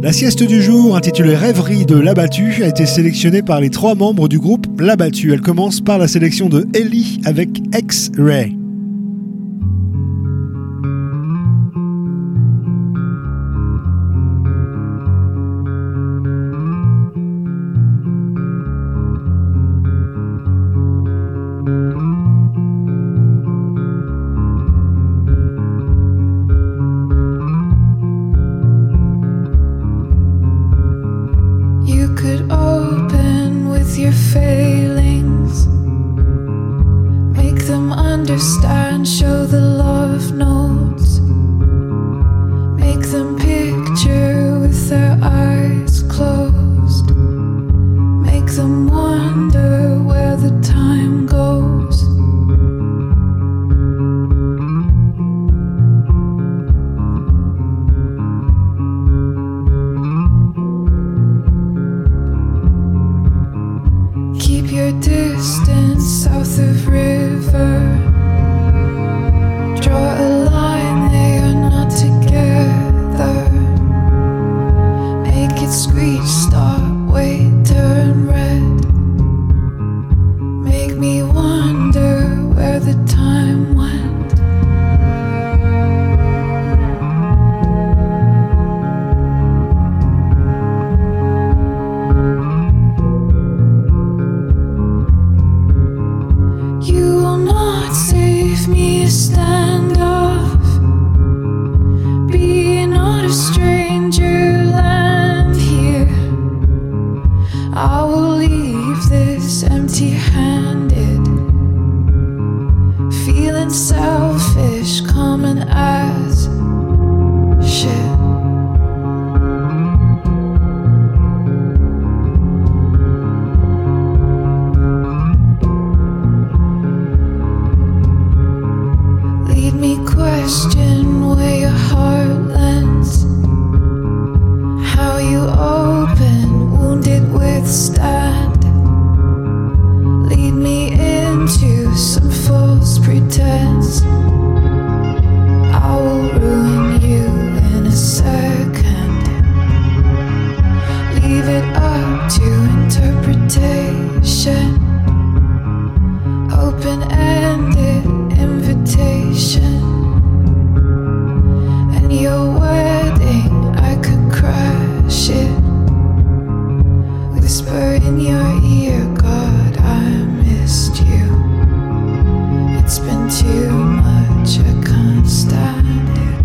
La sieste du jour, intitulée Rêverie de l'abattu, a été sélectionnée par les trois membres du groupe L'abattu. Elle commence par la sélection de Ellie avec X-Ray. whisper in your ear, God, I missed you. It's been too much, I can't stand it.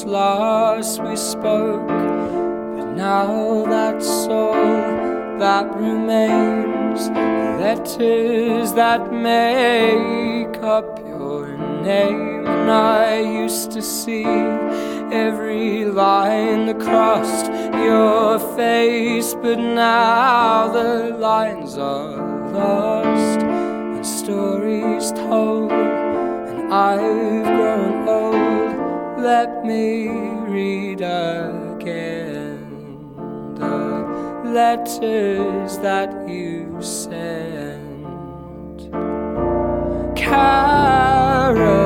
Since last we spoke. But now that's all that remains the letters that make up your name. And I used to see every line that crossed your face, but now the lines are lost and stories told, and I've grown old. Let me read again the letters that you sent. Caroline.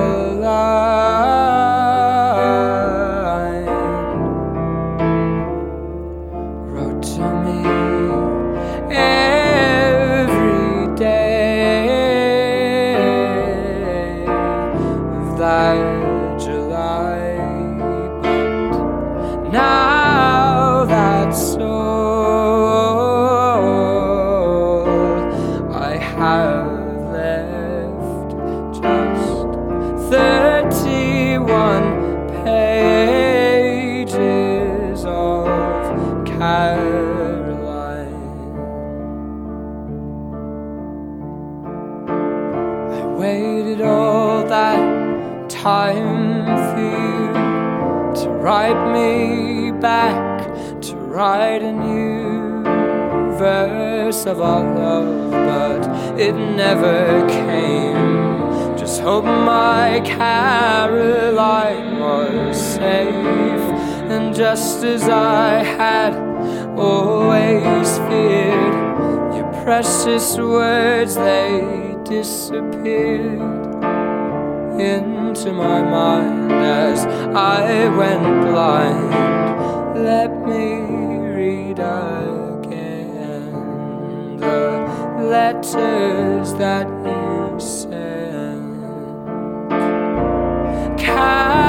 Time for you to write me back, to write a new verse of our love, but it never came Just hope my Caroline was safe. And just as I had always feared, your precious words they disappeared into my mind as I went blind. Let me read again the letters that you sent. Caroline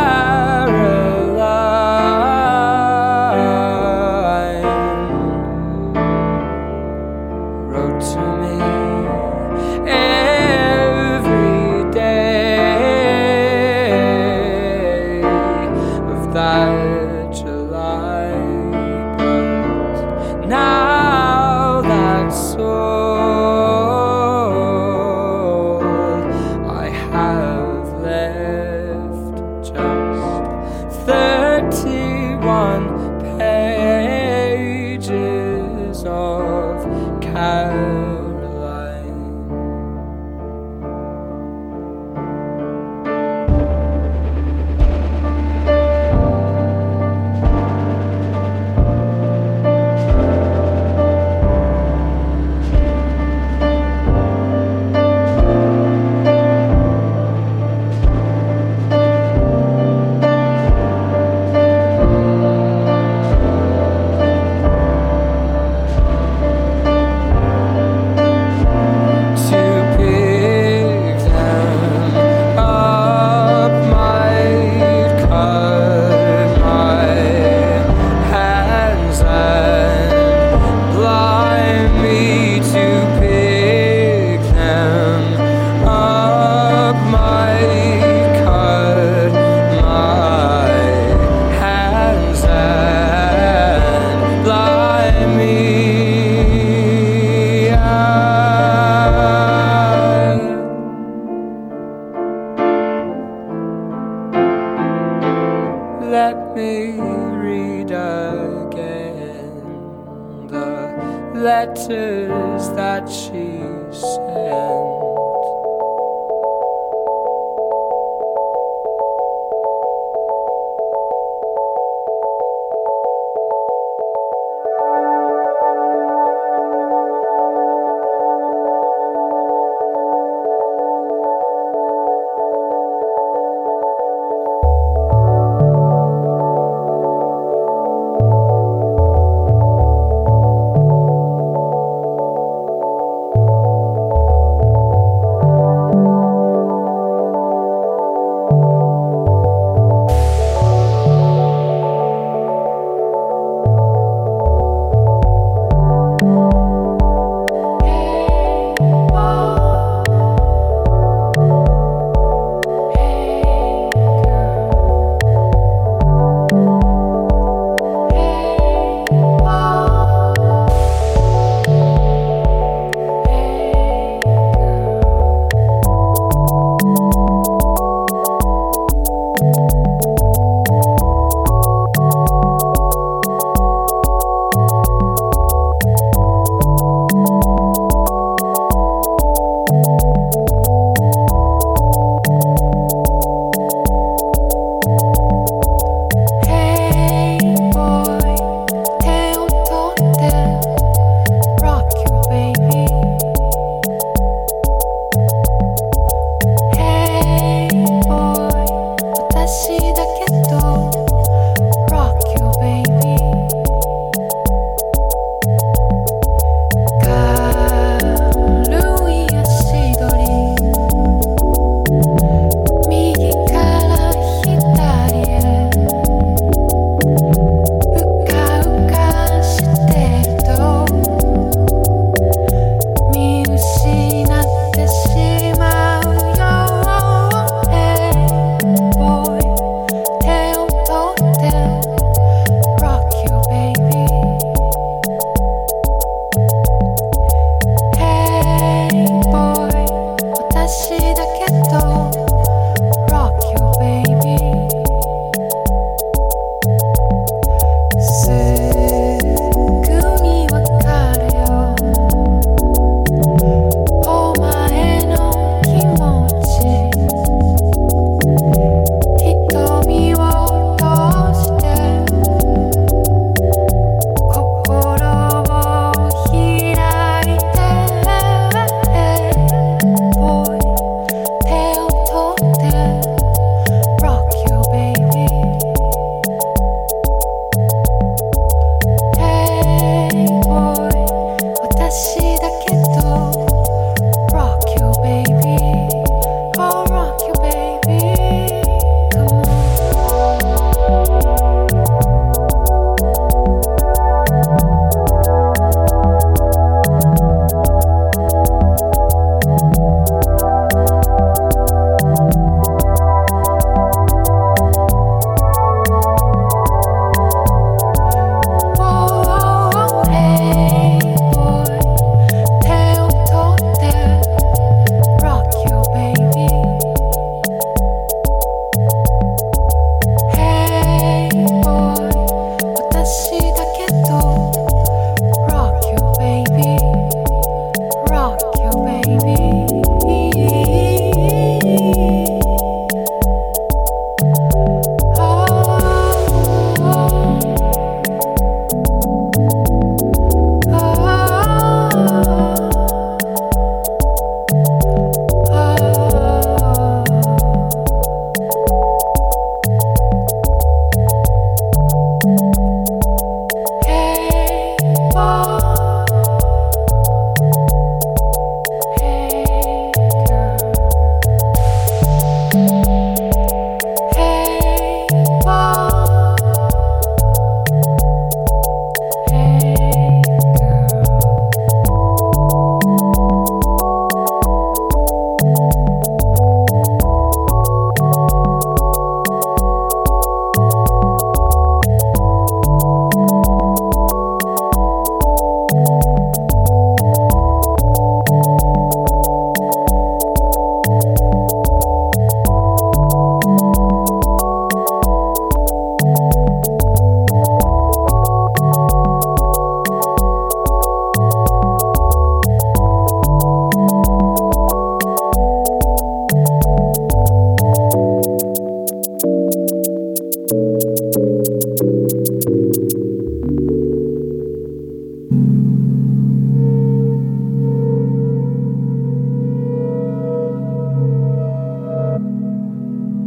けど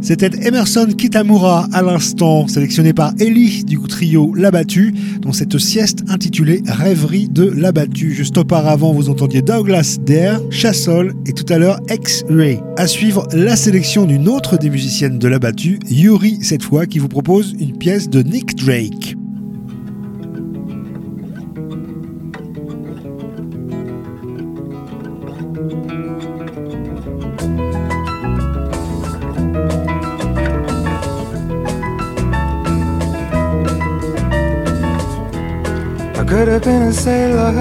C'était Emerson Kitamura à l'instant, sélectionné par Ellie du trio L'Abattu, dans cette sieste intitulée Rêverie de l'Abattu. Juste auparavant, vous entendiez Douglas Dare, Chassol et tout à l'heure X-Ray. À suivre, la sélection d'une autre des musiciennes de L'Abattu, Yuri cette fois, qui vous propose une pièce de Nick Drake. Could have been a sailor,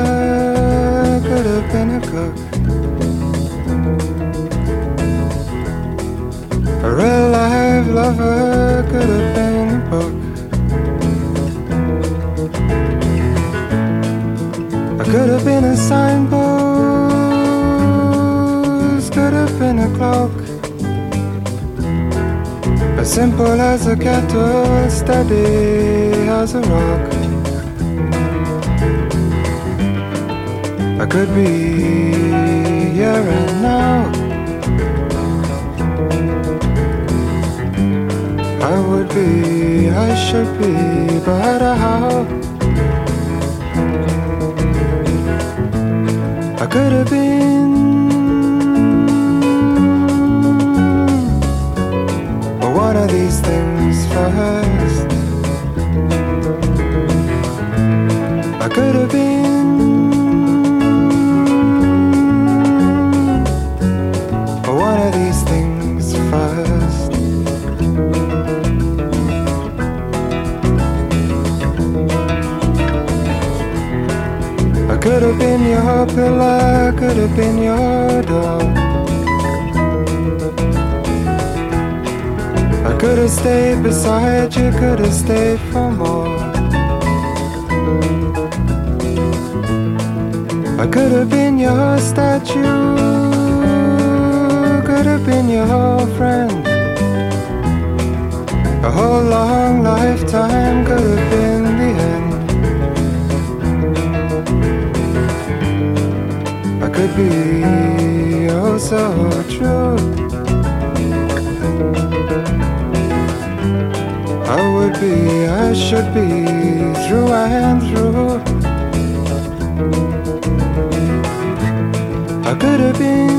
could have been a cook. A real life lover could have been a book. I could have been a signpost, could have been a cloak. As simple as a kettle, steady as a rock. I could be here and now. I would be, I should be, but I how? I could have been. Pillar, could have been your door. I could have stayed beside you, could have stayed for more. I could have been your statue, could have been your friend. A whole long lifetime could have been Could be oh so true. I would be, I should be through and through. I could have been.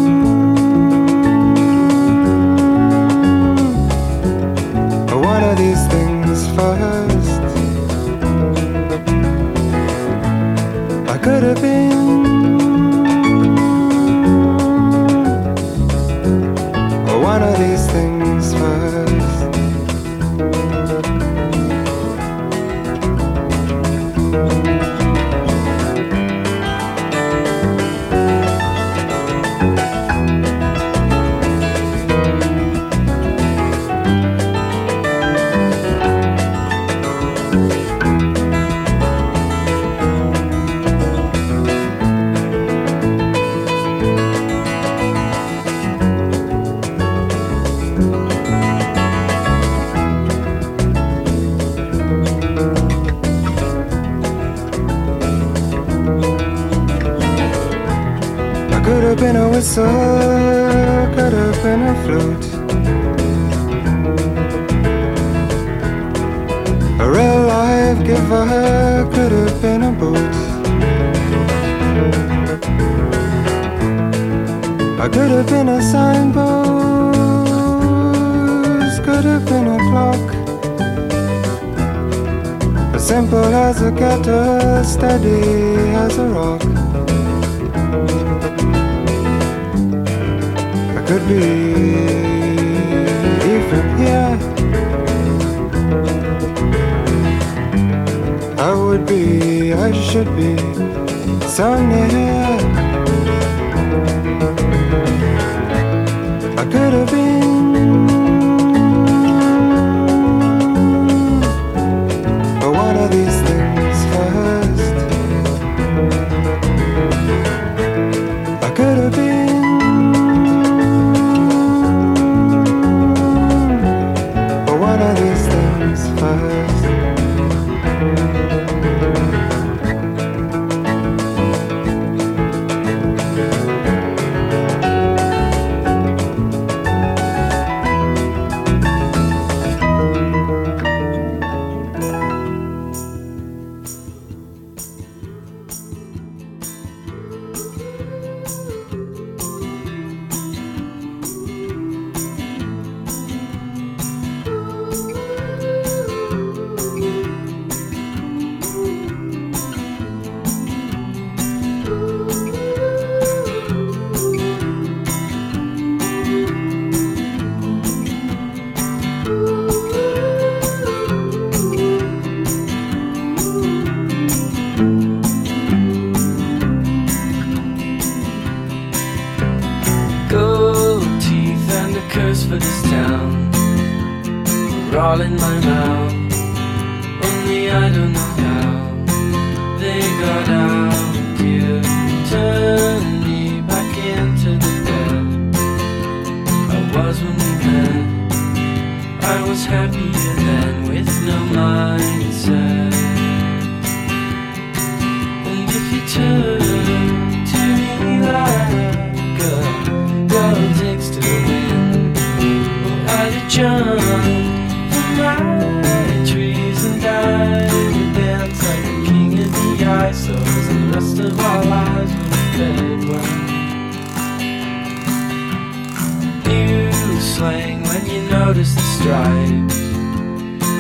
Stripes,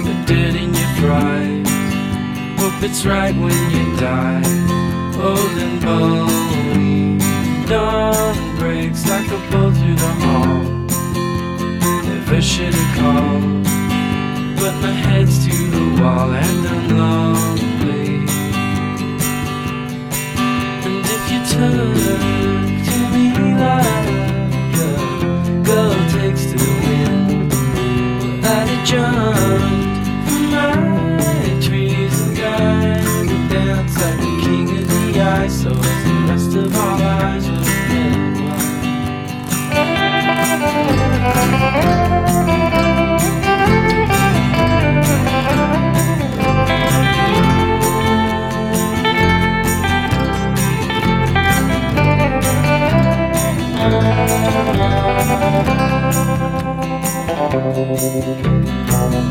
the dirt in your fries. Hope it's right when you die, old and bony. Dawn breaks like a bolt through the hall. Never should have called, but my head's to the wall and I'm lonely. Jumped from my like king the ice. So the rest of our lives.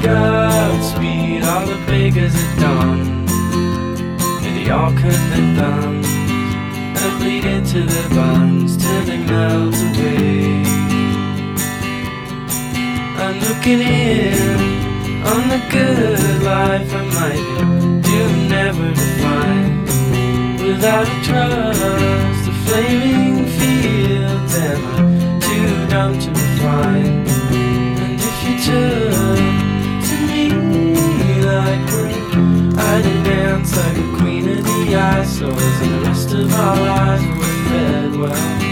Godspeed, all the beggars at dawn. May they all cut their thumbs and bleed into their buns till they melt away. I'm looking in on the good life I might do never to find without a trust. The flaming fields and I'm too dumb to find to me like I dance like a queen of the ice. So and the rest of our lives were fed.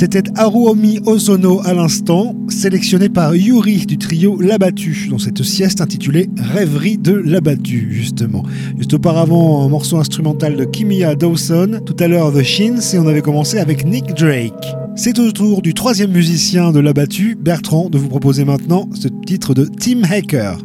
C'était Haruomi Ozono à l'instant, sélectionné par Yuri du trio L'Abattu, dans cette sieste intitulée Rêverie de l'Abattu, justement. Juste auparavant, un morceau instrumental de Kimia Dawson, tout à l'heure The Shins, et on avait commencé avec Nick Drake. C'est au tour du troisième musicien de L'Abattu, Bertrand, de vous proposer maintenant ce titre de Tim Hacker.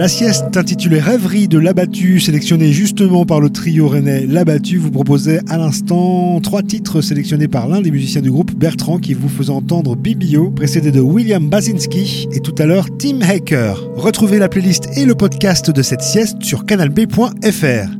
La sieste intitulée Rêverie de l'abattu, sélectionnée justement par le trio rennais L'abattu, vous proposait à l'instant trois titres sélectionnés par l'un des musiciens du groupe Bertrand qui vous faisait entendre Bibio, précédé de William Basinski et tout à l'heure Tim Hacker. Retrouvez la playlist et le podcast de cette sieste sur canalb.fr.